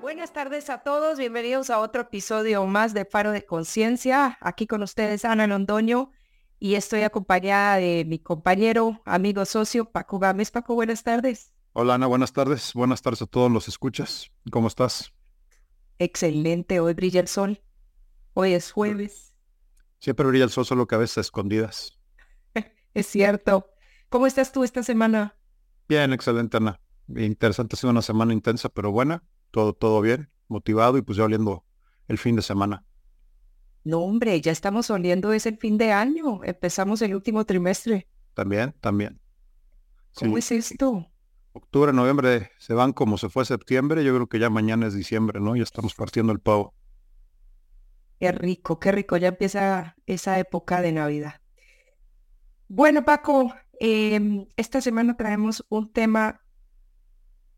Buenas tardes a todos, bienvenidos a otro episodio más de Faro de Conciencia. Aquí con ustedes Ana Londoño y estoy acompañada de mi compañero, amigo, socio Paco Gámez. Paco, buenas tardes. Hola Ana, buenas tardes. Buenas tardes a todos los escuchas. ¿Cómo estás? Excelente, hoy brilla el sol. Hoy es jueves. Siempre brilla el sol, solo que a veces escondidas. es cierto. ¿Cómo estás tú esta semana? Bien, excelente Ana. Interesante, ha sido una semana intensa, pero buena. Todo, todo bien, motivado y pues ya oliendo el fin de semana. No, hombre, ya estamos oliendo, es el fin de año. Empezamos el último trimestre. También, también. ¿Cómo es esto? Octubre, noviembre se van como se fue septiembre. Yo creo que ya mañana es diciembre, ¿no? Ya estamos partiendo el pavo. Qué rico, qué rico. Ya empieza esa época de Navidad. Bueno, Paco, em, esta semana traemos un tema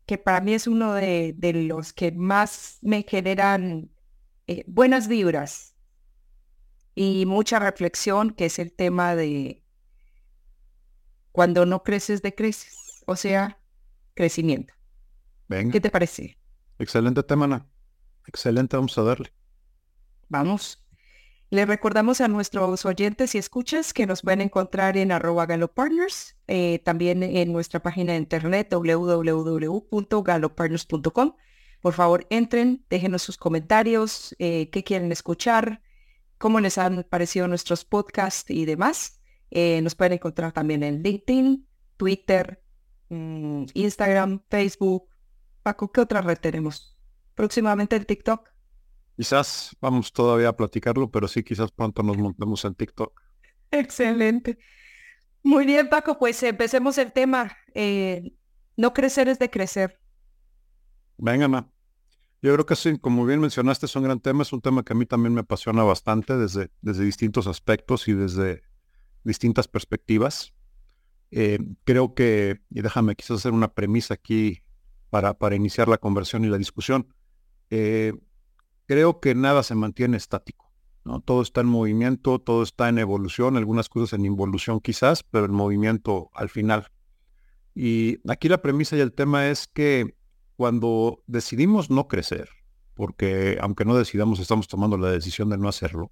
que para mí es uno de, los que más me generan eh, buenas vibras y mucha reflexión, que es el tema de cuando no creces, decreces, o sea, crecimiento. Venga. ¿Qué te parece? Excelente tema, Ana. Excelente, vamos a darle. Vamos. Le recordamos a nuestros oyentes y escuchas que nos pueden encontrar en arroba galopartners, eh, también en nuestra página de internet www.galopartners.com. Por favor, entren, déjenos sus comentarios, eh, qué quieren escuchar, cómo les han parecido nuestros podcasts y demás. Eh, nos pueden encontrar también en LinkedIn, Twitter, mm, Instagram, Facebook. Paco, ¿qué otra red tenemos? Próximamente el TikTok. Quizás vamos todavía a platicarlo, pero sí, quizás pronto nos montemos en TikTok. Excelente. Muy bien, Paco, pues empecemos el tema. Eh, no crecer es de crecer. Venga, ma. Yo creo que sí, como bien mencionaste, es un gran tema, es un tema que a mí también me apasiona bastante desde, desde distintos aspectos y desde distintas perspectivas. Eh, creo que, y déjame quizás hacer una premisa aquí para, para iniciar la conversión y la discusión. Eh, creo que nada se mantiene estático. ¿no? Todo está en movimiento, todo está en evolución, algunas cosas en involución quizás, pero el movimiento al final. Y aquí la premisa y el tema es que cuando decidimos no crecer, porque aunque no decidamos, estamos tomando la decisión de no hacerlo,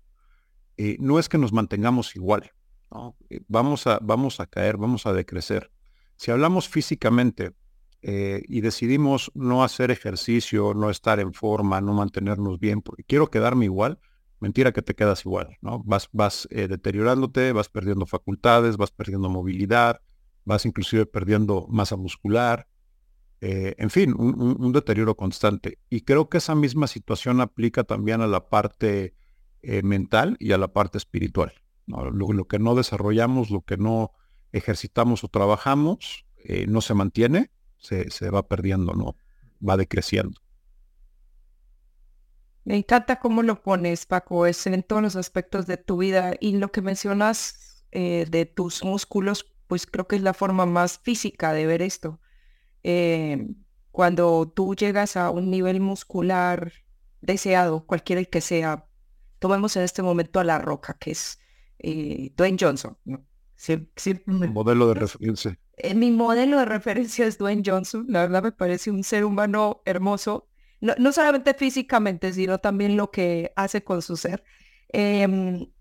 eh, no es que nos mantengamos igual, eh, vamos, a, vamos a caer, vamos a decrecer. Si hablamos físicamente eh, y decidimos no hacer ejercicio, no estar en forma, no mantenernos bien, porque quiero quedarme igual, mentira que te quedas igual, ¿no? Vas, vas deteriorándote, vas perdiendo facultades, vas perdiendo movilidad, vas inclusive perdiendo masa muscular, eh, en fin, un, deterioro constante. Y creo que esa misma situación aplica también a la parte eh, mental y a la parte espiritual. Lo, que no desarrollamos, lo que no ejercitamos o trabajamos, eh, no se mantiene, se, se, va perdiendo, ¿no? Va decreciendo. Me encanta cómo lo pones, Paco, es en todos los aspectos de tu vida y lo que mencionas de tus músculos, pues creo que es la forma más física de ver esto eh, cuando tú llegas a un nivel muscular deseado, cualquiera el que sea, tomemos en este momento a La Roca, que es eh, Dwayne Johnson. Sí, modelo de referencia. Eh, mi modelo de referencia es Dwayne Johnson. La verdad me parece un ser humano hermoso, no, no solamente físicamente, sino también lo que hace con su ser. Em,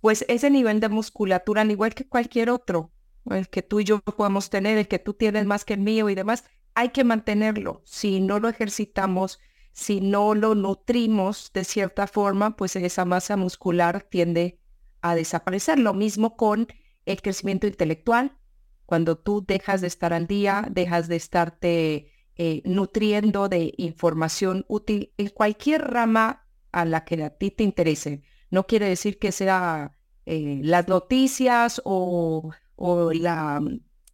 pues ese nivel de musculatura, al igual que cualquier otro, el que tú y yo podemos tener, el que tú tienes más que el mío y demás, hay que mantenerlo. Si no lo ejercitamos, si no lo nutrimos de cierta forma, pues esa masa muscular tiende a desaparecer. Lo mismo con el crecimiento intelectual. Cuando tú dejas de estar al día, dejas de estarte eh, nutriendo de información útil en cualquier rama a la que a ti te interese. No quiere decir que sea eh, las noticias o o la,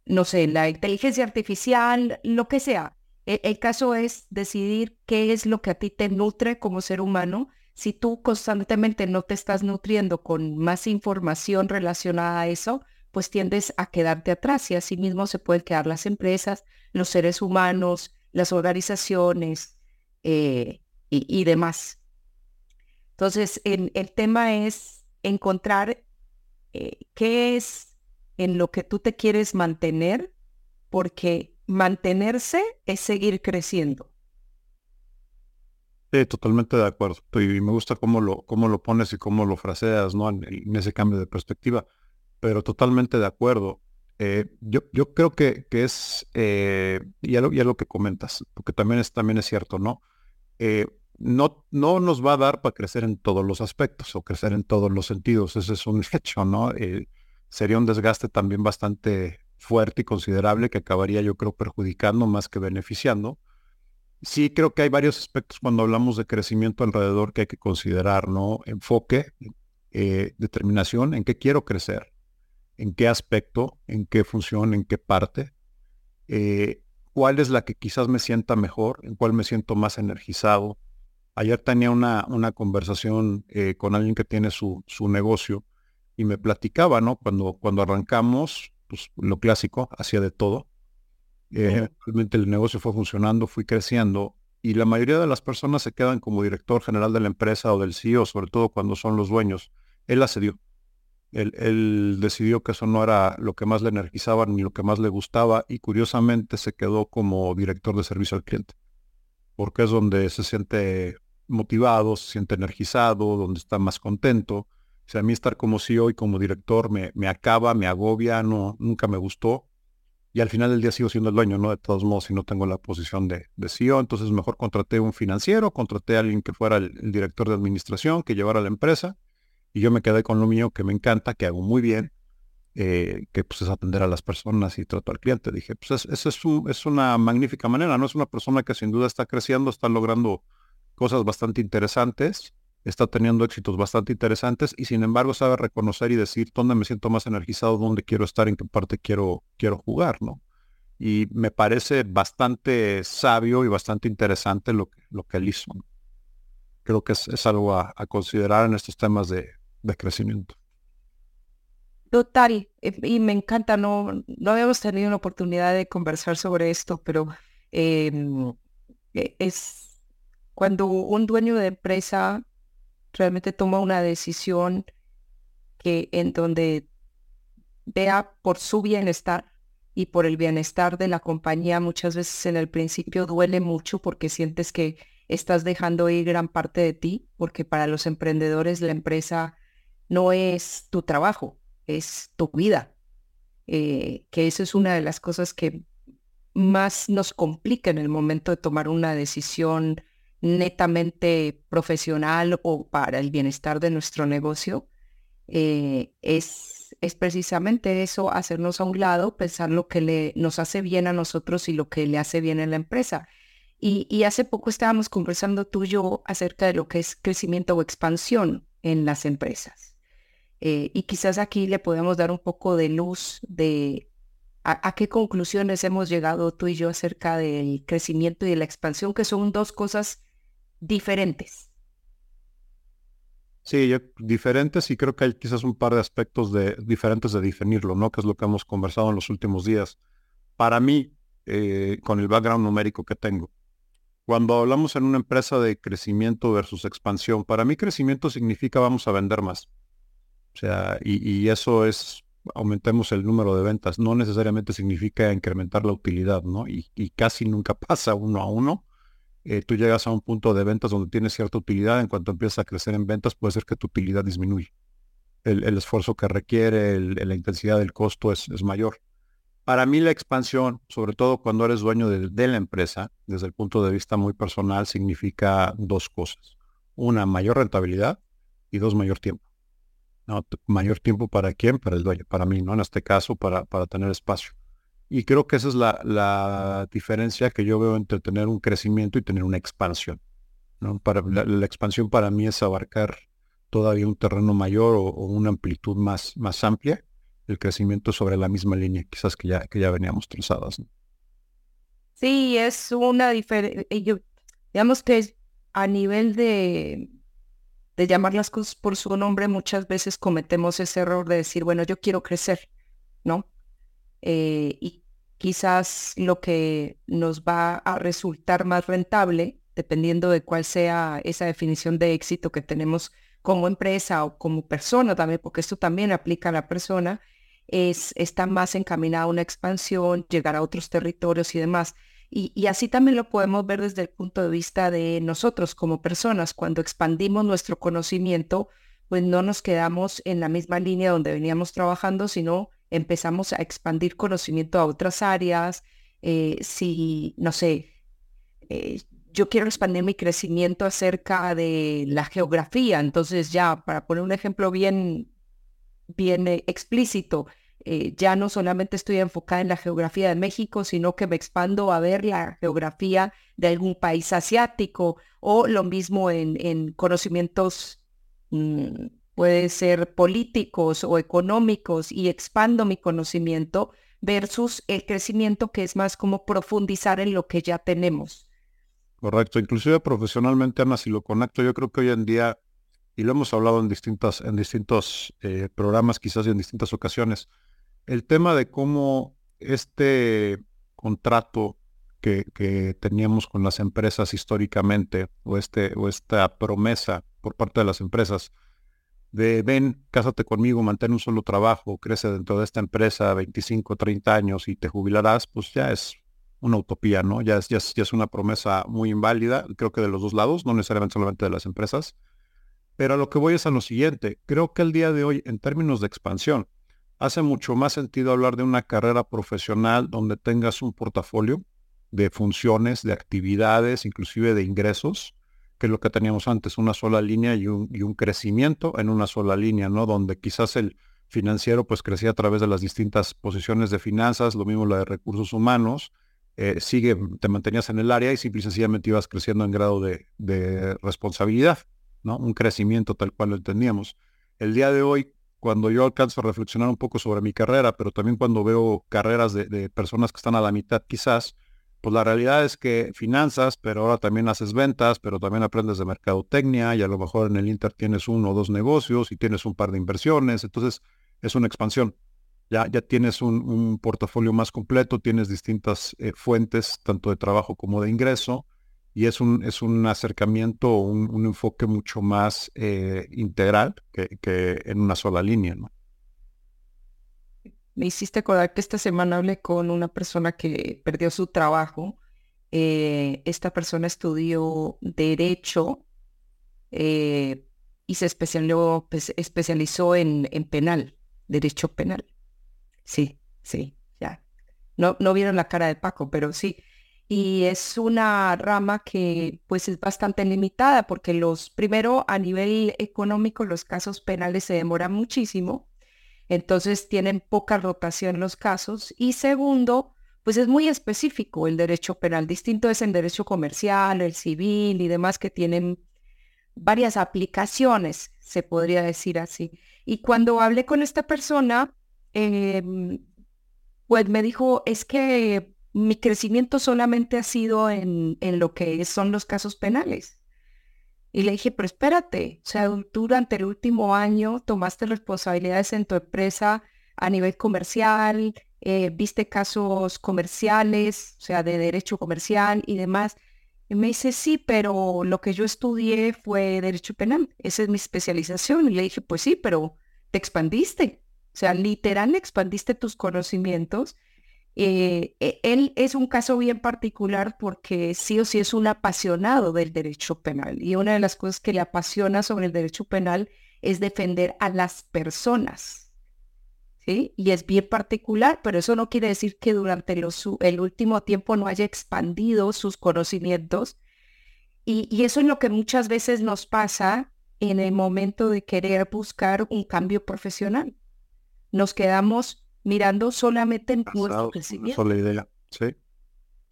no sé, la inteligencia artificial, lo que sea. E, el, caso es decidir qué es lo que a ti te nutre como ser humano. Si tú constantemente no te estás nutriendo con más información relacionada a eso, pues tiendes a quedarte atrás y así mismo se pueden quedar las empresas, los seres humanos, las organizaciones eh, y, demás. Entonces, el tema es encontrar eh, qué es en lo que tú te quieres mantener porque mantenerse es seguir creciendo. Sí, totalmente de acuerdo. Y me gusta cómo lo, cómo lo pones y cómo lo fraseas, ¿no? En, ese cambio de perspectiva. Pero totalmente de acuerdo. Eh, yo, yo creo que, que es, eh, ya, lo, ya lo que comentas, porque también es, también es cierto, ¿no? Eh, no, no nos va a dar para crecer en todos los aspectos o crecer en todos los sentidos. Ese es un hecho, ¿no? sería un desgaste también bastante fuerte y considerable que acabaría, yo creo, perjudicando más que beneficiando Sí, creo que hay varios aspectos cuando hablamos de crecimiento alrededor que hay que considerar, ¿no? Enfoque, determinación, en qué quiero crecer, en qué aspecto, en qué función, en qué parte, eh, cuál es la que quizás me sienta mejor, en cuál me siento más energizado. Ayer tenía una, una conversación eh, con alguien que tiene su, su negocio y me platicaba, ¿no? Cuando, cuando arrancamos, pues lo clásico, hacía de todo eh, realmente el negocio fue funcionando, fui creciendo y la mayoría de las personas se quedan como director general de la empresa o del CEO, sobre todo cuando son los dueños. Él accedió. Él, decidió que eso no era lo que más le energizaba ni lo que más le gustaba y curiosamente se quedó como director de servicio al cliente, porque es donde se siente motivado, se siente energizado, donde está más contento. O sea, a mí estar como CEO y como director me, me acaba, me agobia, no, nunca me gustó y al final del día sigo siendo el dueño, ¿no? De todos modos, si no tengo la posición de, de CEO, entonces mejor contraté un financiero, contraté a alguien que fuera el, director de administración, que llevara la empresa, y yo me quedé con lo mío que me encanta, que hago muy bien, eh, que pues es atender a las personas y trato al cliente. Dije, pues eso es, es una magnífica manera, ¿no? Es una persona que sin duda está creciendo, está logrando cosas bastante interesantes, está teniendo éxitos bastante interesantes y sin embargo sabe reconocer y decir dónde me siento más energizado, dónde quiero estar, en qué parte quiero, quiero jugar, ¿no? Y me parece bastante sabio y bastante interesante lo lo que él hizo. Creo que es, algo a, considerar en estos temas de, crecimiento. Total, eh, y me encanta, no, no habíamos tenido una oportunidad de conversar sobre esto, pero em, e, es cuando un dueño de empresa realmente toma una decisión que en donde vea por su bienestar y por el bienestar de la compañía, muchas veces en el principio duele mucho porque sientes que estás dejando ir gran parte de ti, porque para los emprendedores la empresa no es tu trabajo, es tu vida. Eh, que eso es una de las cosas que más nos complica en el momento de tomar una decisión netamente profesional o para el bienestar de nuestro negocio, eh, es, precisamente eso, hacernos a un lado, pensar lo que le, nos hace bien a nosotros y lo que le hace bien a la empresa. Y, hace poco estábamos conversando tú y yo acerca de lo que es crecimiento o expansión en las empresas. Eh, y quizás aquí le podemos dar un poco de luz de a, qué conclusiones hemos llegado tú y yo acerca del crecimiento y de la expansión, que son dos cosas diferentes. Sí, diferentes y creo que hay quizás un par de aspectos diferentes de definirlo, ¿no? Que es lo que hemos conversado en los últimos días. Para mí, eh, con el background numérico que tengo, cuando hablamos en una empresa de crecimiento versus expansión, para mí crecimiento significa vamos a vender más. O sea, y, eso es, aumentemos el número de ventas, no necesariamente significa incrementar la utilidad, ¿no? Y, y casi nunca pasa uno a uno. Eh, tú llegas a un punto de ventas donde tienes cierta utilidad, en cuanto empiezas a crecer en ventas, puede ser que tu utilidad disminuye. El, esfuerzo que requiere, la intensidad del costo es, mayor. Para mí la expansión, sobre todo cuando eres dueño de, la empresa, desde el punto de vista muy personal, significa dos cosas. Una, mayor rentabilidad y dos, mayor tiempo. No, mayor tiempo para quién? Para el dueño, para mí, ¿no? En este caso, para, para tener espacio. Y creo que esa es la, diferencia que yo veo entre tener un crecimiento y tener una expansión. ¿no? Para, la, expansión para mí es abarcar todavía un terreno mayor o, una amplitud más, más amplia. El crecimiento sobre la misma línea, quizás que ya, que ya veníamos trazadas. Sí, es una diferencia. Digamos que a nivel de, de llamar las cosas por su nombre, muchas veces cometemos ese error de decir, bueno, yo quiero crecer, ¿no? Eh, y quizás lo que nos va a resultar más rentable, dependiendo de cuál sea esa definición de éxito que tenemos como empresa o como persona también, porque esto también aplica a la persona, es, está más encaminada a una expansión, llegar a otros territorios y demás. Y, así también lo podemos ver desde el punto de vista de nosotros como personas. Cuando expandimos nuestro conocimiento, pues no nos quedamos en la misma línea donde veníamos trabajando, sino empezamos a expandir conocimiento a otras áreas. Eh, si, no sé, eh, yo quiero expandir mi crecimiento acerca de la geografía, entonces ya, para poner un ejemplo bien, bien eh, explícito, ya no solamente estoy enfocada en la geografía de México, sino que me expando a ver la geografía de algún país asiático o lo mismo en, en conocimientos mm, puede ser políticos o económicos y expando mi conocimiento versus el crecimiento que es más como profundizar en lo que ya tenemos. Correcto, inclusive profesionalmente, Ana, si lo conecto, yo creo que hoy en día, y lo hemos hablado en, distintas, en distintos eh, programas quizás y en distintas ocasiones, el tema de cómo este contrato que, que, teníamos con las empresas históricamente, o, este, o esta promesa por parte de las empresas, de ven, cásate conmigo, mantén un solo trabajo, crece dentro de esta empresa 25, 30 años y te jubilarás, pues ya es una utopía, ¿no? Ya es, ya es, una promesa muy inválida, creo que de los dos lados, no necesariamente solamente de las empresas. Pero a lo que voy es a lo siguiente, creo que el día de hoy, en términos de expansión, hace mucho más sentido hablar de una carrera profesional donde tengas un portafolio de funciones, de actividades, inclusive de ingresos, que es lo que teníamos antes, una sola línea y un, y un crecimiento en una sola línea, ¿no? Donde quizás el financiero pues crecía a través de las distintas posiciones de finanzas, lo mismo la de recursos humanos, eh, sigue, te mantenías en el área y simple y sencillamente ibas creciendo en grado de, de, responsabilidad, ¿no? Un crecimiento tal cual lo entendíamos. El día de hoy, cuando yo alcanzo a reflexionar un poco sobre mi carrera, pero también cuando veo carreras de, personas que están a la mitad quizás, pues la realidad es que finanzas, pero ahora también haces ventas, pero también aprendes de mercadotecnia y a lo mejor en el Inter tienes uno o dos negocios y tienes un par de inversiones, entonces es una expansión. Ya, ya tienes un, portafolio más completo, tienes distintas eh, fuentes, tanto de trabajo como de ingreso, y es un, es un acercamiento, un, un enfoque mucho más eh, integral que, que en una sola línea. ¿no? Me hiciste acordar que esta semana hablé con una persona que perdió su trabajo. Eh, esta persona estudió derecho eh, y se especializó, pues, especializó en, en, penal, derecho penal. Sí, sí, ya. No, no vieron la cara de Paco, pero sí. Y es una rama que pues es bastante limitada porque los, primero a nivel económico, los casos penales se demoran muchísimo entonces tienen poca rotación los casos. Y segundo, pues es muy específico el derecho penal. Distinto es el derecho comercial, el civil y demás que tienen varias aplicaciones, se podría decir así. Y cuando hablé con esta persona, em, pues me dijo, es que mi crecimiento solamente ha sido en, en lo que son los casos penales. Y le dije, pero espérate, o sea, durante el último año tomaste responsabilidades en tu empresa a nivel comercial, eh, viste casos comerciales, o sea, de derecho comercial y demás. Y me dice, sí, pero lo que yo estudié fue derecho penal, esa es mi especialización. Y le dije, pues sí, pero te expandiste, o sea, literal expandiste tus conocimientos eh, e, él es un caso bien particular porque sí o sí es un apasionado del derecho penal y una de las cosas que le apasiona sobre el derecho penal es defender a las personas. ¿sí? Y es bien particular, pero eso no quiere decir que durante el último tiempo no haya expandido sus conocimientos. Y eso es lo que muchas veces nos pasa en el momento de querer buscar un cambio profesional. Nos quedamos mirando solamente en nuestro crecimiento. Sola idea, sí.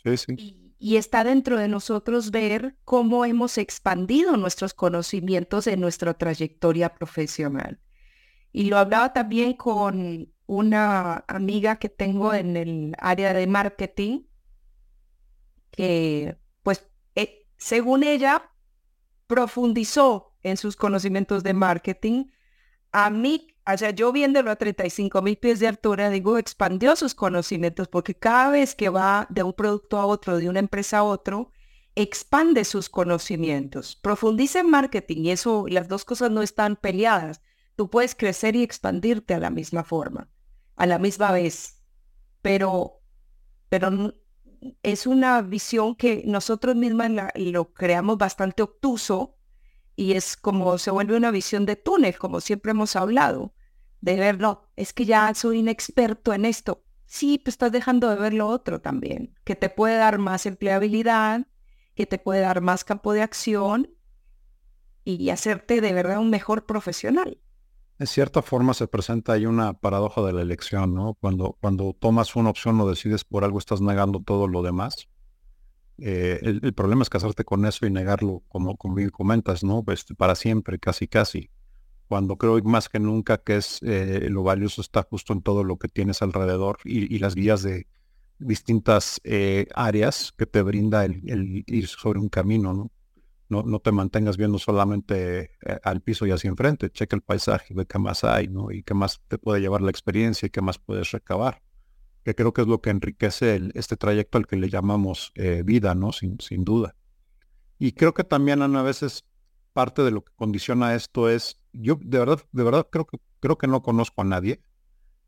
Sí, sí. Y, y, está dentro de nosotros ver cómo hemos expandido nuestros conocimientos en nuestra trayectoria profesional. Y lo hablaba también con una amiga que tengo en el área de marketing, que pues eh, según ella profundizó en sus conocimientos de marketing. A mí sea, yo viéndolo a 35 mil pies de altura, digo, expandió sus conocimientos porque cada vez que va de un producto a otro, de una empresa a otro, expande sus conocimientos, profundiza en marketing y eso, las dos cosas no están peleadas. Tú puedes crecer y expandirte a la misma forma. a la misma vez, pero, pero es una visión que nosotros mismas lo creamos bastante obtuso y es como se vuelve una visión de túnel, como siempre hemos hablado, de verlo, es que ya soy un experto en esto. Sí, pues estás dejando de ver lo otro también, que te puede dar más empleabilidad, que te puede dar más campo de acción y hacerte de verdad un mejor profesional. En cierta forma se presenta ahí una paradoja de la elección, ¿no? Cuando, cuando tomas una opción o decides por algo, estás negando todo lo demás. Eh, el, problema es casarte con eso y negarlo, como, como bien comentas, ¿no? Pues para siempre, casi, casi. Cuando creo más que nunca que es eh, lo valioso está justo en todo lo que tienes alrededor y, las guías de distintas eh, áreas que te brinda el, ir sobre un camino, ¿no? No, no te mantengas viendo solamente eh, al piso y hacia enfrente, checa el paisaje, ve qué más hay, ¿no? Y qué más te puede llevar la experiencia y qué más puedes recabar. Que creo que es lo que enriquece este trayecto al que le llamamos eh, vida, ¿no? Sin, sin duda. Y creo que también, a veces parte de lo que condiciona esto es, yo de verdad, de verdad creo que, creo que no conozco a nadie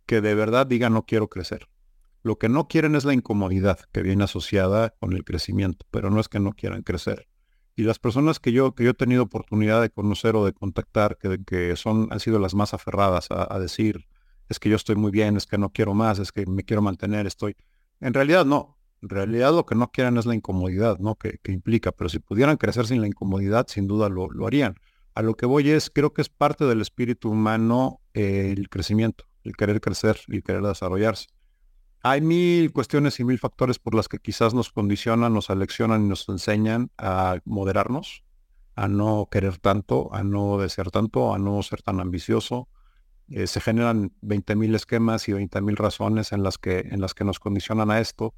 que de verdad diga no quiero crecer. Lo que no quieren es la incomodidad que viene asociada con el crecimiento, pero no es que no quieran crecer. Y las personas que yo, que yo he tenido oportunidad de conocer o de contactar, que, que son, han sido las más aferradas a, decir, es que yo estoy muy bien, es que no quiero más, es que me quiero mantener, estoy... En realidad no. En realidad lo que no quieren es la incomodidad, ¿no? Que, implica. Pero si pudieran crecer sin la incomodidad, sin duda lo, lo harían. A lo que voy es, creo que es parte del espíritu humano eh, el crecimiento, el querer crecer y el querer desarrollarse. Hay mil cuestiones y mil factores por las que quizás nos condicionan, nos aleccionan y nos enseñan a moderarnos, a no querer tanto, a no desear tanto, a no ser tan ambicioso. Eh, se generan 20.000 esquemas y 20.000 razones en las, que, en las que nos condicionan a esto,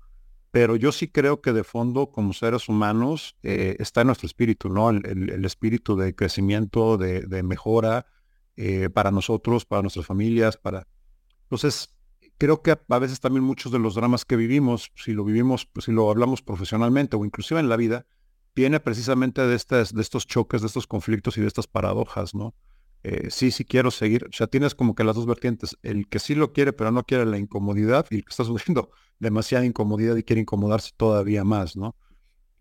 pero yo sí creo que de fondo como seres humanos eh, está en nuestro espíritu, ¿no? El, espíritu de crecimiento, de, mejora eh, para nosotros, para nuestras familias, para... Entonces, creo que a veces también muchos de los dramas que vivimos, si lo vivimos, pues, si lo hablamos profesionalmente o inclusive en la vida, viene precisamente de, estas, de estos choques, de estos conflictos y de estas paradojas, ¿no? Eh, sí, sí quiero seguir, o sea, tienes como que las dos vertientes, el que sí lo quiere pero no quiere la incomodidad y el que está sufriendo demasiada incomodidad y quiere incomodarse todavía más, ¿no?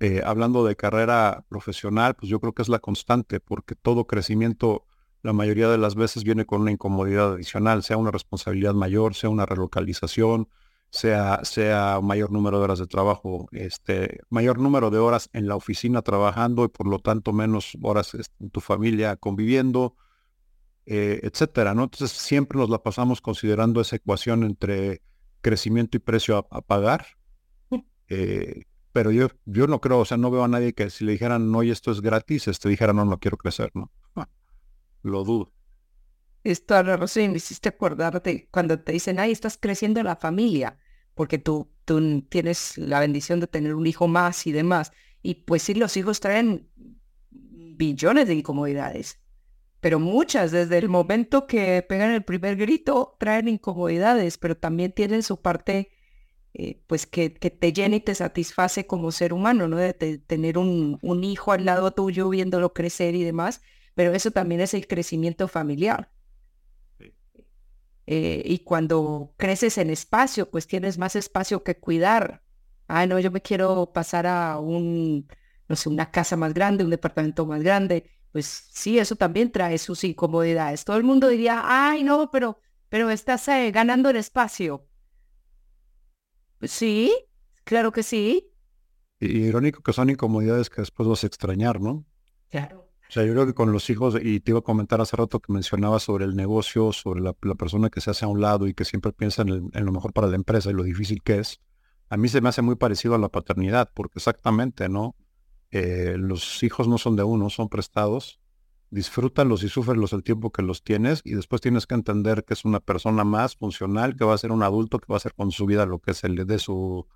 Eh, hablando de carrera profesional, pues yo creo que es la constante, porque todo crecimiento la mayoría de las veces viene con una incomodidad adicional, sea una responsabilidad mayor, sea una relocalización, sea, sea un mayor número de horas de trabajo, este, mayor número de horas en la oficina trabajando y por lo tanto menos horas este, en tu familia conviviendo, eh, etcétera, ¿no? Entonces siempre nos la pasamos considerando esa ecuación entre crecimiento y precio a, pagar. Eh, pero yo, yo no creo, o sea, no veo a nadie que si le dijeran, no, y esto es gratis, este dijera, no, no quiero crecer, ¿no? lo dudo. Esto a la razón, me hiciste acordarte cuando te dicen, ay, estás creciendo la familia, porque tú, tú tienes la bendición de tener un hijo más y demás. Y pues sí, los hijos traen billones de incomodidades, pero muchas, desde el momento que pegan el primer grito, traen incomodidades, pero también tienen su parte, eh, pues que, que, te llena y te satisface como ser humano, ¿no? De, tener un, un hijo al lado tuyo, viéndolo crecer y demás pero eso también es el crecimiento familiar. Eh, y cuando creces en espacio, pues tienes más espacio que cuidar. Ah, no, yo me quiero pasar a un, no sé, una casa más grande, un departamento más grande. Pues sí, eso también trae sus incomodidades. Todo el mundo diría, ay, no, pero, pero estás eh, ganando el espacio. Pues sí, claro que sí. Y irónico que son incomodidades que después vas a extrañar, ¿no? Claro. O sea, yo creo que con los hijos, y te iba a comentar hace rato que mencionaba sobre el negocio, sobre la, persona que se hace a un lado y que siempre piensa en, lo mejor para la empresa y lo difícil que es, a mí se me hace muy parecido a la paternidad, porque exactamente, ¿no? Eh, los hijos no son de uno, son prestados, disfrútalos y sufrenlos el tiempo que los tienes y después tienes que entender que es una persona más funcional, que va a ser un adulto, que va a hacer con su vida lo que se le dé su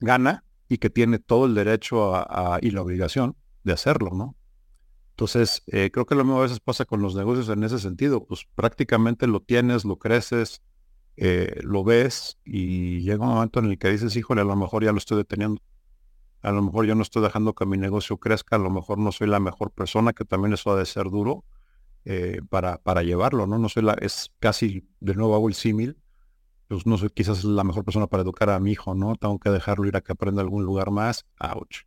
gana y que tiene todo el derecho y la obligación de hacerlo, ¿no? Entonces, eh, creo que lo mismo a veces pasa con los negocios en ese sentido, pues prácticamente lo tienes, lo creces, eh, lo ves y llega un momento en el que dices, híjole, a lo mejor ya lo estoy deteniendo. A lo mejor yo no estoy dejando que mi negocio crezca, a lo mejor no soy la mejor persona, que también eso ha de ser duro eh, para, para llevarlo, ¿no? No soy la, es casi, de nuevo hago el símil, pues no sé, quizás la mejor persona para educar a mi hijo, ¿no? Tengo que dejarlo ir a que aprenda algún lugar más. Ouch.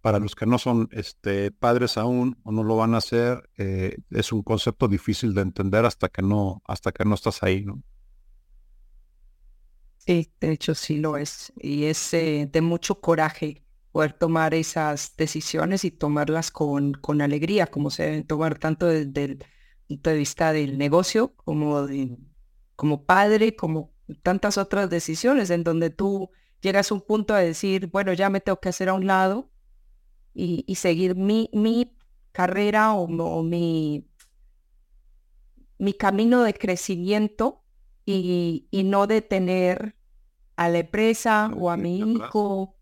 Para los que no son este, padres aún o no lo van a hacer, eh, es un concepto difícil de entender hasta que no, hasta que no estás ahí, ¿no? Sí, de hecho sí lo es. Y es eh, de mucho coraje poder tomar esas decisiones y tomarlas con, con alegría, como se deben tomar tanto desde el punto de vista del negocio como de, como padre, como tantas otras decisiones en donde tú llegas a un punto de decir, bueno, ya me tengo que hacer a un lado y, seguir mi, mi carrera o, mi, mi camino de crecimiento y, y no detener a la empresa o a mi hijo.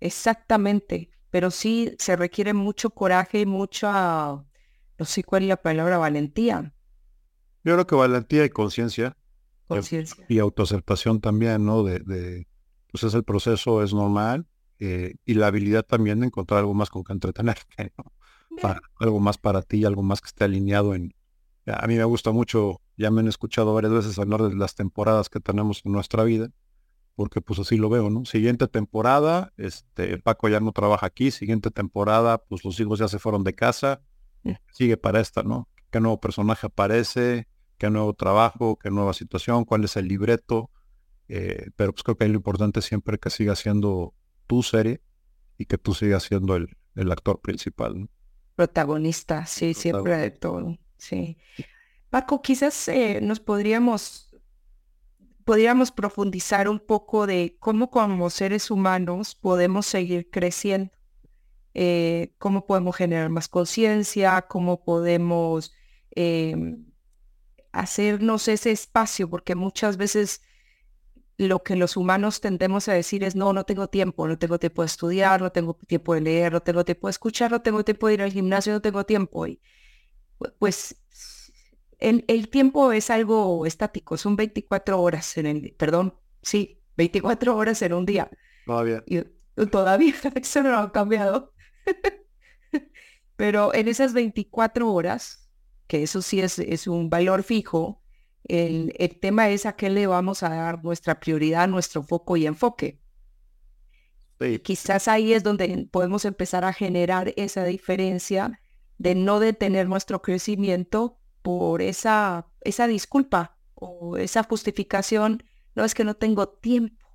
Exactamente, pero sí se requiere mucho coraje y mucha, no sé cuál es la palabra, valentía. Yo creo que valentía y conciencia. Conciencia. Y autoaceptación también, ¿no? De, de, pues es el proceso, es normal. Eh, y la habilidad también de encontrar algo más con que entretenerte, ¿no? algo más para ti, algo más que esté alineado en... A mí me gusta mucho, ya me han escuchado varias veces hablar de las temporadas que tenemos en nuestra vida porque pues así lo veo, ¿no? Siguiente temporada, este, Paco ya no trabaja aquí, siguiente temporada, pues los hijos ya se fueron de casa, mm. sigue para esta, ¿no? ¿Qué nuevo personaje aparece? ¿Qué nuevo trabajo? ¿Qué nueva situación? ¿Cuál es el libreto? Eh, pero pues creo que lo importante siempre que siga siendo tu serie y que tú sigas siendo el, el actor principal, ¿no? Protagonista, sí, siempre de todo, sí. Paco, quizás eh, nos podríamos podríamos profundizar un poco de cómo como seres humanos podemos seguir creciendo, eh, cómo podemos generar más conciencia, cómo podemos em, hacernos ese espacio, porque muchas veces lo que los humanos tendemos a decir es, no, no tengo tiempo, no tengo tiempo de estudiar, no tengo tiempo de leer, no tengo tiempo de escuchar, no tengo tiempo de ir al gimnasio, no tengo tiempo. Y pues el, tiempo es algo estático, son 24 horas en el, perdón, sí, 24 horas en un día. Todavía. Y, todavía, eso no ha cambiado. Pero en esas 24 horas, que eso sí es, es un valor fijo, el, el, tema es a qué le vamos a dar nuestra prioridad, nuestro foco y enfoque. Quizás ahí es donde podemos empezar a generar esa diferencia de no detener nuestro crecimiento por esa, esa disculpa o esa justificación, no es que no tengo tiempo.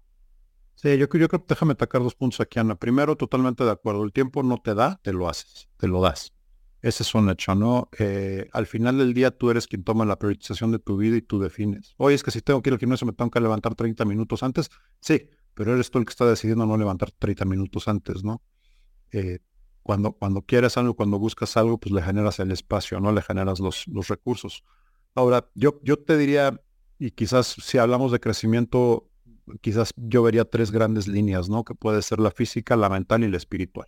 Sí, yo, creo que déjame atacar dos puntos aquí, Ana. Primero, totalmente de acuerdo. El tiempo no te da, te lo haces, te lo das. Ese es un hecho, ¿no? Eh, al final del día tú eres quien toma la priorización de tu vida y tú defines. Oye, es que si tengo que ir al gimnasio me tengo que levantar 30 minutos antes. Sí, pero eres tú el que está decidiendo no levantar 30 minutos antes, ¿no? Eh, cuando, cuando quieres algo, cuando buscas algo, pues le generas el espacio, no le generas los, los recursos. Ahora, yo, yo te diría, y quizás si hablamos de crecimiento, quizás yo vería tres grandes líneas, ¿no? Que puede ser la física, la mental y la espiritual.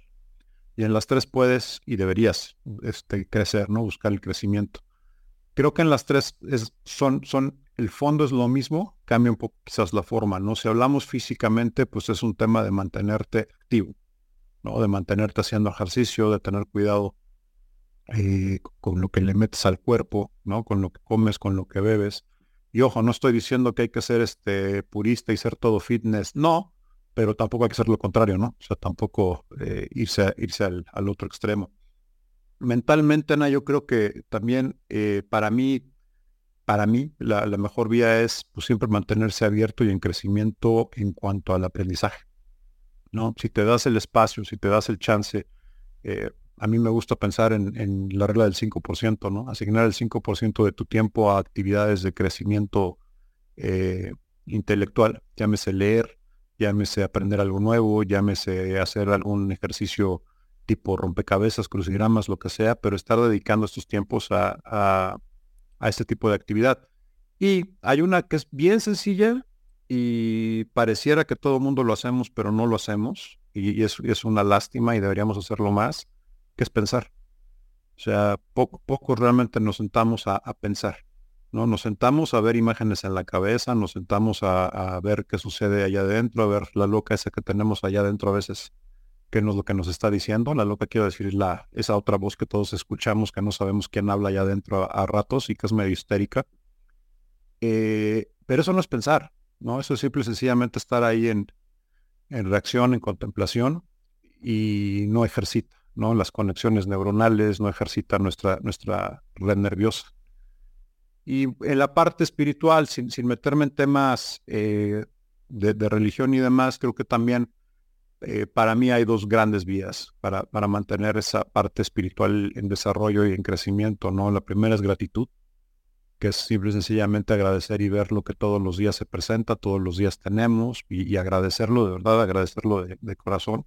Y en las tres puedes y deberías este, crecer, ¿no? Buscar el crecimiento. Creo que en las tres es, son, son, el fondo es lo mismo, cambia un poco quizás la forma, ¿no? Si hablamos físicamente, pues es un tema de mantenerte activo. De mantenerte haciendo ejercicio, de tener cuidado eh, con lo que le metes al cuerpo, ¿no? Con lo que comes, con lo que bebes. Y ojo, no estoy diciendo que hay que ser este purista y ser todo fitness, no, pero tampoco hay que ser lo contrario, ¿no? O sea, tampoco eh, irse, irse al, otro extremo. Mentalmente, Ana, yo creo que también eh, para mí, para mí, la, la mejor vía es pues, siempre mantenerse abierto y en crecimiento en cuanto al aprendizaje. ¿No? Si te das el espacio, si te das el chance, eh, a mí me gusta pensar en, la regla del 5%, ¿no? Asignar el 5% de tu tiempo a actividades de crecimiento eh, intelectual, llámese leer, llámese aprender algo nuevo, llámese hacer algún ejercicio tipo rompecabezas, crucigramas, lo que sea, pero estar dedicando estos tiempos a, a, a este tipo de actividad. Y hay una que es bien sencilla, y pareciera que todo el mundo lo hacemos, pero no lo hacemos, y, es, una lástima y deberíamos hacerlo más, que es pensar. O sea, poco, poco realmente nos sentamos a, pensar, ¿no? Nos sentamos a ver imágenes en la cabeza, nos sentamos a, ver qué sucede allá adentro, a ver la loca esa que tenemos allá adentro a veces, qué es lo que nos está diciendo. La loca quiero decir la, esa otra voz que todos escuchamos, que no sabemos quién habla allá adentro a ratos y que es medio histérica Eh, pero eso no es pensar, ¿no? Eso es simple y sencillamente estar ahí en, en reacción, en contemplación y no ejercita, ¿no? Las conexiones neuronales, no ejercita nuestra, nuestra red nerviosa. Y en la parte espiritual, sin, sin meterme en temas eh, de, religión y demás, creo que también eh, para mí hay dos grandes vías para, para mantener esa parte espiritual en desarrollo y en crecimiento, ¿no? La primera es gratitud, que es simple y sencillamente agradecer y ver lo que todos los días se presenta, todos los días tenemos, y, agradecerlo de verdad, agradecerlo de, corazón.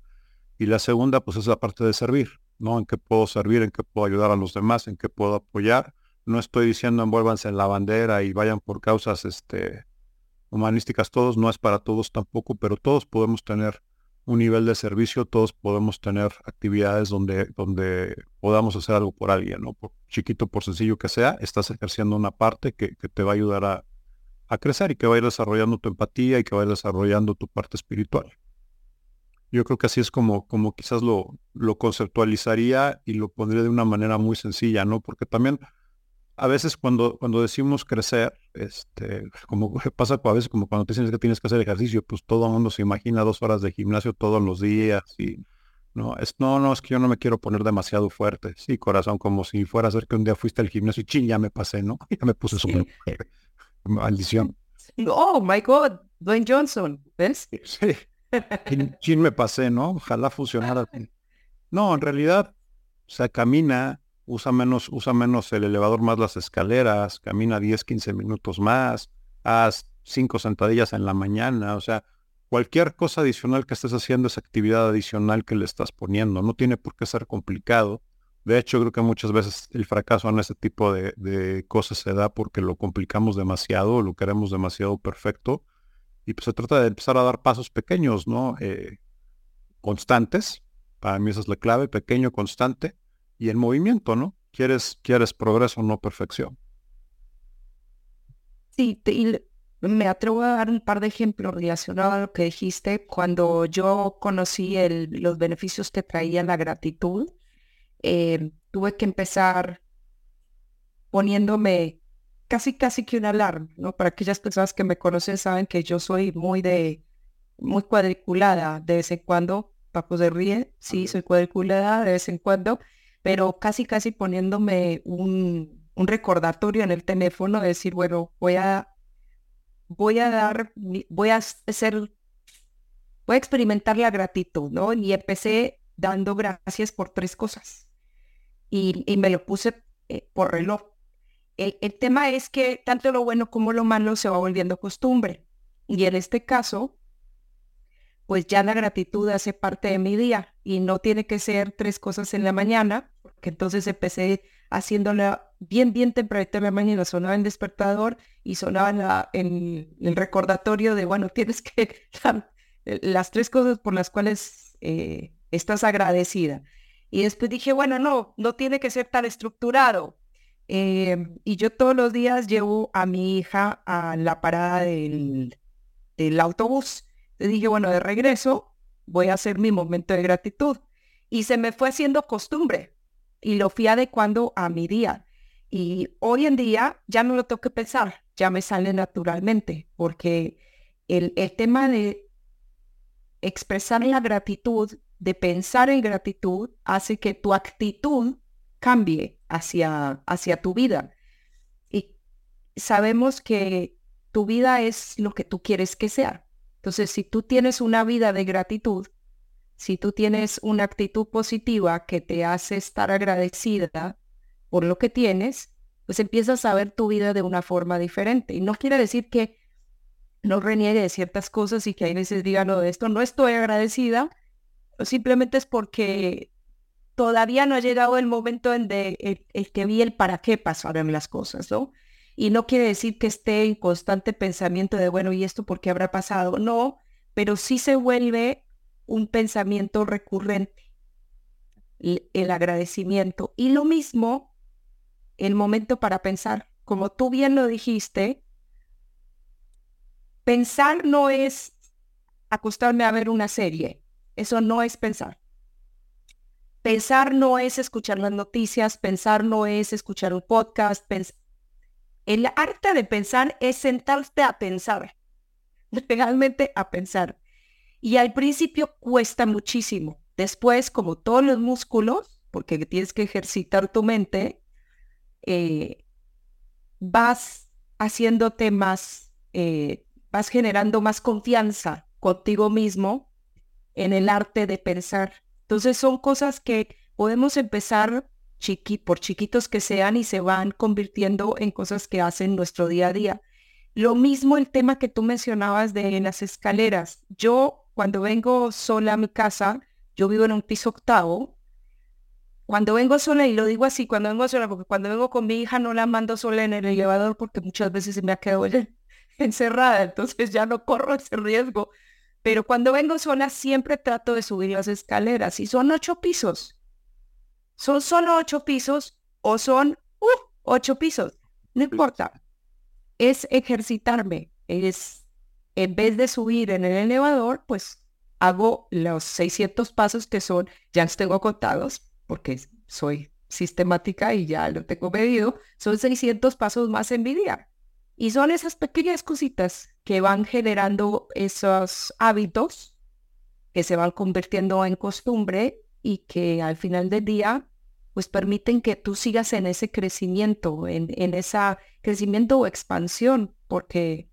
Y la segunda, pues es la parte de servir, ¿no? En qué puedo servir, en qué puedo ayudar a los demás, en qué puedo apoyar. No estoy diciendo envuélvanse en la bandera y vayan por causas este, humanísticas todos, no es para todos tampoco, pero todos podemos tener un nivel de servicio, todos podemos tener actividades donde, donde podamos hacer algo por alguien, ¿no? Por chiquito, por sencillo que sea, estás ejerciendo una parte que, te va a ayudar a, crecer y que va a ir desarrollando tu empatía y que va a ir desarrollando tu parte espiritual. Yo creo que así es como, como quizás lo, lo conceptualizaría y lo pondría de una manera muy sencilla, ¿no? Porque también a veces cuando, cuando decimos crecer, este, como pasa a veces como cuando te dicen que tienes que hacer ejercicio, pues todo el mundo se imagina dos horas de gimnasio todos los días y no, es, no, no, es que yo no me quiero poner demasiado fuerte. Sí, corazón, como si fuera a ser que un día fuiste al gimnasio y chin, ya me pasé, ¿no? Ya me puse súper maldición. Oh, my God, Dwayne Johnson, ¿ves? Sí, chin, me pasé, ¿no? Ojalá funcionara. No, en realidad, o sea, camina, usa menos, usa menos el elevador más las escaleras, camina 10, 15 minutos más, haz cinco sentadillas en la mañana, o sea, cualquier cosa adicional que estés haciendo es actividad adicional que le estás poniendo, no tiene por qué ser complicado. De hecho, creo que muchas veces el fracaso en este tipo de, cosas se da porque lo complicamos demasiado, lo queremos demasiado perfecto. Y pues se trata de empezar a dar pasos pequeños, ¿no? Eh, constantes. Para mí esa es la clave, pequeño, constante y en movimiento, ¿no? Quieres, quieres progreso, no perfección. Sí, me atrevo a dar un par de ejemplos relacionados a lo que dijiste. Cuando yo conocí los beneficios que traía la gratitud, eh, tuve que empezar poniéndome casi, casi que un alarma, ¿no? Para aquellas personas que me conocen saben que yo soy muy de, muy cuadriculada de vez en cuando. Paco se ríe, sí, soy cuadriculada de vez en cuando pero casi, casi poniéndome un, recordatorio en el teléfono, de decir, bueno, voy a, voy a dar, voy a hacer, voy a experimentar la gratitud, ¿no? Y empecé dando gracias por tres cosas. Y, me lo puse eh, por reloj. El, el, tema es que tanto lo bueno como lo malo se va volviendo costumbre. Y en este caso, pues ya la gratitud hace parte de mi día y no tiene que ser tres cosas en la mañana, porque entonces empecé haciéndola bien, bien tempranito en la mañana, sonaba en despertador y sonaba en, el recordatorio de, bueno, tienes que las tres cosas por las cuales eh, estás agradecida. Y después dije, bueno, no, no tiene que ser tan estructurado. Em, y yo todos los días llevo a mi hija a la parada del, del autobús le dije, bueno, de regreso voy a hacer mi momento de gratitud. Y se me fue haciendo costumbre y lo fui adecuando a mi día. Y hoy en día ya no lo tengo que pensar, ya me sale naturalmente, porque el, el tema de expresar la gratitud, de pensar en gratitud, hace que tu actitud cambie hacia, hacia tu vida. Y sabemos que tu vida es lo que tú quieres que sea. Entonces, si tú tienes una vida de gratitud, si tú tienes una actitud positiva que te hace estar agradecida por lo que tienes, pues empiezas a ver tu vida de una forma diferente. Y no quiere decir que no reniegue de ciertas cosas y que hay veces digan, no, de esto no estoy agradecida, simplemente es porque todavía no ha llegado el momento en de, el, que vi el para qué pasaron las cosas, ¿no? Y no quiere decir que esté en constante pensamiento de, bueno, ¿y esto por qué habrá pasado? No, pero sí se vuelve un pensamiento recurrente, el agradecimiento. Y lo mismo, el momento para pensar. Como tú bien lo dijiste, pensar no es acostarme a ver una serie. Eso no es pensar. Pensar no es escuchar las noticias, pensar no es escuchar un podcast, El arte de pensar es sentarte a pensar, realmente a pensar. Y al principio cuesta muchísimo. Después, como todos los músculos, porque tienes que ejercitar tu mente, eh, vas haciéndote más, eh, vas generando más confianza contigo mismo en el arte de pensar. Entonces son cosas que podemos empezar chiqui, por chiquitos que sean y se van convirtiendo en cosas que hacen nuestro día a día. Lo mismo el tema que tú mencionabas de las escaleras. Yo cuando vengo sola a mi casa, yo vivo en un piso octavo. Cuando vengo sola, y lo digo así, cuando vengo sola, porque cuando vengo con mi hija no la mando sola en el elevador porque muchas veces se me ha quedado encerrada, entonces ya no corro ese riesgo. Pero cuando vengo sola siempre trato de subir las escaleras y son ocho pisos. Son solo ocho pisos o son uh, ocho pisos. No importa. Es ejercitarme. Es, en vez de subir en el elevador, pues hago los 600 pasos que son, ya los tengo contados, porque soy sistemática y ya lo tengo medido, son 600 pasos más en mi día. Y son esas pequeñas cositas que van generando esos hábitos que se van convirtiendo en costumbre y que al final del día pues permiten que tú sigas en ese crecimiento, en, en ese crecimiento o expansión, porque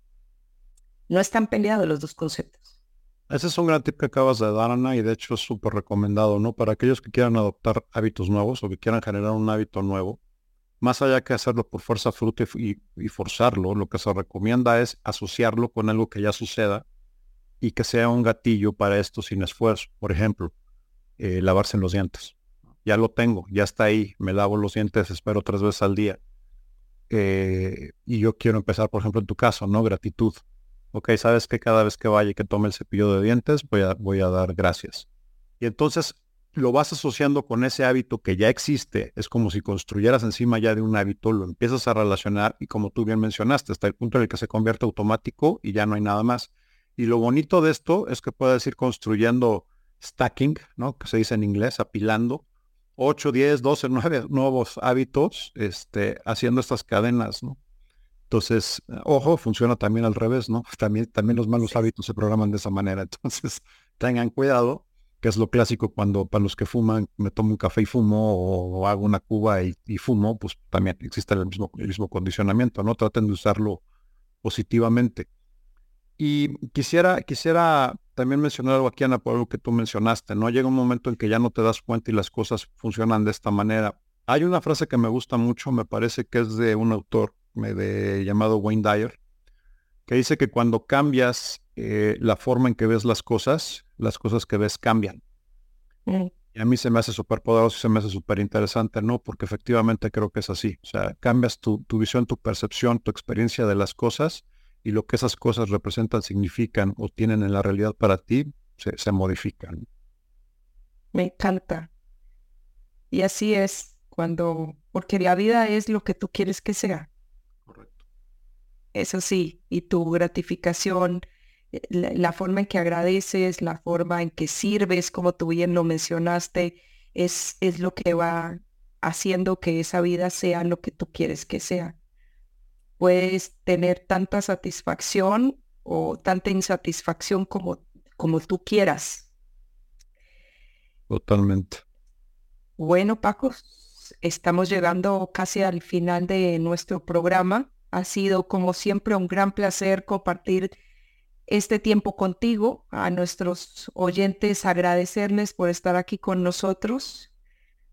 no están peleados los dos conceptos. Ese es un gran tip que acabas de dar, Ana, y de hecho es súper recomendado, ¿no? Para aquellos que quieran adoptar hábitos nuevos o que quieran generar un hábito nuevo, más allá que hacerlo por fuerza fruta y, forzarlo, lo que se recomienda es asociarlo con algo que ya suceda y que sea un gatillo para esto sin esfuerzo. Por ejemplo, eh, lavarse los dientes. Ya lo tengo, ya está ahí, me lavo los dientes, espero tres veces al día. Eh, y yo quiero empezar, por ejemplo, en tu caso, ¿no? Gratitud. Ok, sabes que cada vez que vaya y que tome el cepillo de dientes, voy a, voy a dar gracias. Y entonces lo vas asociando con ese hábito que ya existe, es como si construyeras encima ya de un hábito, lo empiezas a relacionar y como tú bien mencionaste, hasta el punto en el que se convierte automático y ya no hay nada más. Y lo bonito de esto es que puedes ir construyendo stacking, ¿no? Que se dice en inglés, apilando 8, 10, 12, 9 nuevos hábitos, este, haciendo estas cadenas, ¿no? Entonces, ojo, funciona también al revés, ¿no? También, también los malos hábitos se programan de esa manera. Entonces, tengan cuidado que es lo clásico cuando para los que fuman me tomo un café y fumo o, hago una cuba y, fumo, pues también existe el mismo, el mismo condicionamiento, ¿no? Traten de usarlo positivamente. Y quisiera, quisiera también mencionar algo aquí, Ana, por algo que tú mencionaste, ¿no? Llega un momento en que ya no te das cuenta y las cosas funcionan de esta manera. Hay una frase que me gusta mucho, me parece que es de un autor de, llamado Wayne Dyer, que dice que cuando cambias eh, la forma en que ves las cosas, las cosas que ves cambian. Mm. Y a mí se me hace súper poderoso y se me hace súper interesante, ¿no? Porque efectivamente creo que es así. O sea, cambias tu, tu, visión, tu percepción, tu experiencia de las cosas y lo que esas cosas representan, significan o tienen en la realidad para ti, se, se modifican. Me encanta. Y así es cuando, porque la vida es lo que tú quieres que sea. Correcto. Eso sí, y tu gratificación la, forma en que agradeces, la forma en que sirves, como tú bien lo mencionaste, es, es lo que va haciendo que esa vida sea lo que tú quieres que sea. Puedes tener tanta satisfacción o tanta insatisfacción como, como tú quieras. Totalmente. Bueno, Paco, estamos llegando casi al final de nuestro programa. Ha sido, como siempre, un gran placer compartir este tiempo contigo, a nuestros oyentes agradecerles por estar aquí con nosotros,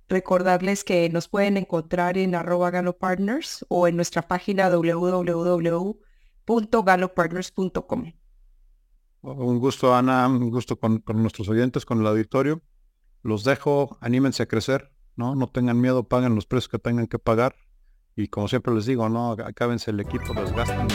recordarles que nos pueden encontrar en arroba galopartners o en nuestra página www.galopartners.com. Un gusto, Ana, un gusto con, nuestros oyentes, con el auditorio. Los dejo, anímense a crecer, ¿no? No tengan miedo, paguen los precios que tengan que pagar. Y como siempre les digo, ¿no? Acábense el equipo, desgasten.